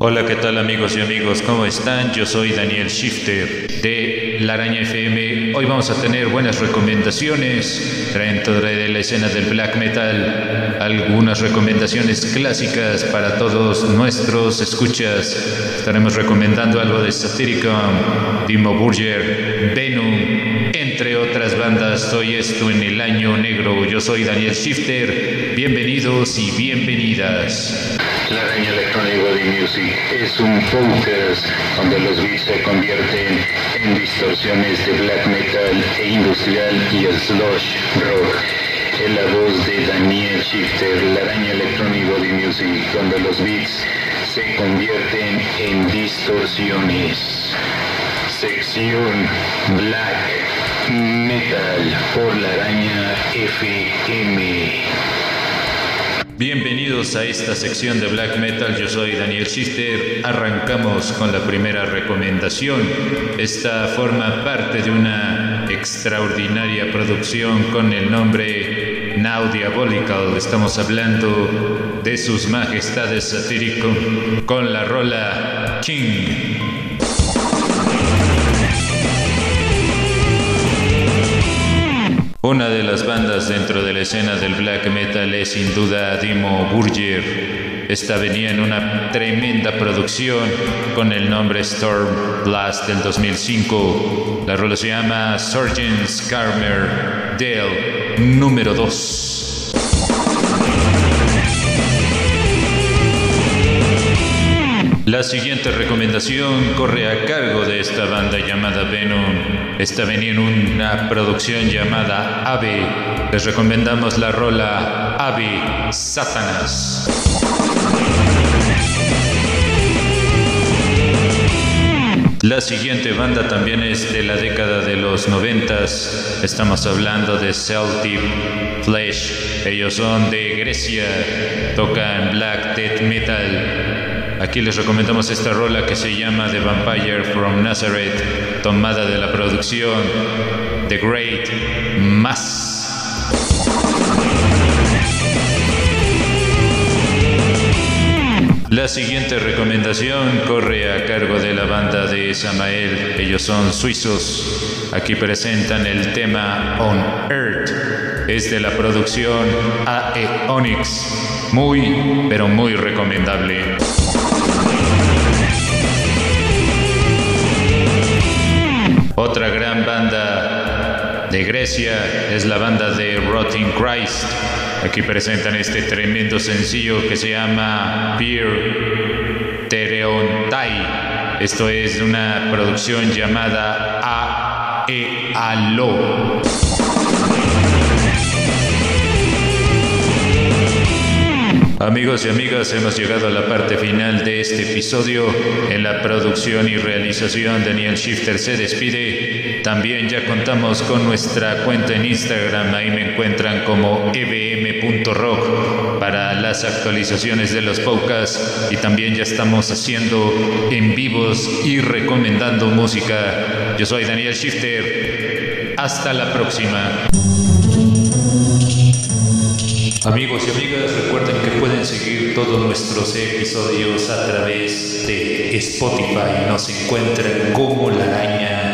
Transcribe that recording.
Hola, ¿qué tal amigos y amigos? ¿Cómo están? Yo soy Daniel Shifter de La Araña FM. Hoy vamos a tener buenas recomendaciones dentro de la escena del black metal, algunas recomendaciones clásicas para todos nuestros escuchas. Estaremos recomendando algo de Satyricon, Dimo Burger, Venom, entre otras bandas. Soy esto en el año negro. Yo soy Daniel Shifter. Bienvenidos y bienvenidas. La Araña Electronic Body Music es un podcast donde los beats se convierten en distorsiones de black metal e industrial y slush rock. En la voz de Daniel Shifter, La Araña Electronic Body Music, donde los beats se convierten en distorsiones. Sección Black Metal por La Araña FM. Bienvenidos a esta sección de black metal, yo soy Daniel Shifter. Arrancamos con la primera recomendación. Esta forma parte de una extraordinaria producción con el nombre Now Diabolical. Estamos hablando de sus majestades satírico con la rola King. Una de las bandas dentro de la escena del black metal es sin duda Dimo Burger. Esta venía en una tremenda producción con el nombre Storm Blast del 2005. La rola se llama Sergeant Skarmer Dale número 2. La siguiente recomendación corre a cargo de esta banda llamada Venom. Esta venía en una producción llamada Ave. Les recomendamos la rola Ave Satanás. La siguiente banda también es de la década de los noventas. Estamos hablando de Celtic Flesh. Ellos son de Grecia, tocan black death metal. Aquí les recomendamos esta rola que se llama The Vampire from Nazareth, tomada de la producción The Great Mass. La siguiente recomendación corre a cargo de la banda de Samael. Ellos son suizos. Aquí presentan el tema On Earth. Es de la producción AE Onyx. Muy, pero muy recomendable. Otra gran banda de Grecia es la banda de Rotting Christ. Aquí presentan este tremendo sencillo que se llama Beer Tereontai. Esto es una producción llamada A E Alo. Amigos y amigas, hemos llegado a la parte final de este episodio. En la producción y realización, Daniel Shifter se despide. También ya contamos con nuestra cuenta en Instagram, ahí me encuentran como ebm.rock para las actualizaciones de los podcasts y también ya estamos haciendo en vivos y recomendando música. Yo soy Daniel Shifter. Hasta la próxima. Amigos y amigas, recuerden que pueden seguir todos nuestros episodios a través de Spotify. Nos encuentran como la araña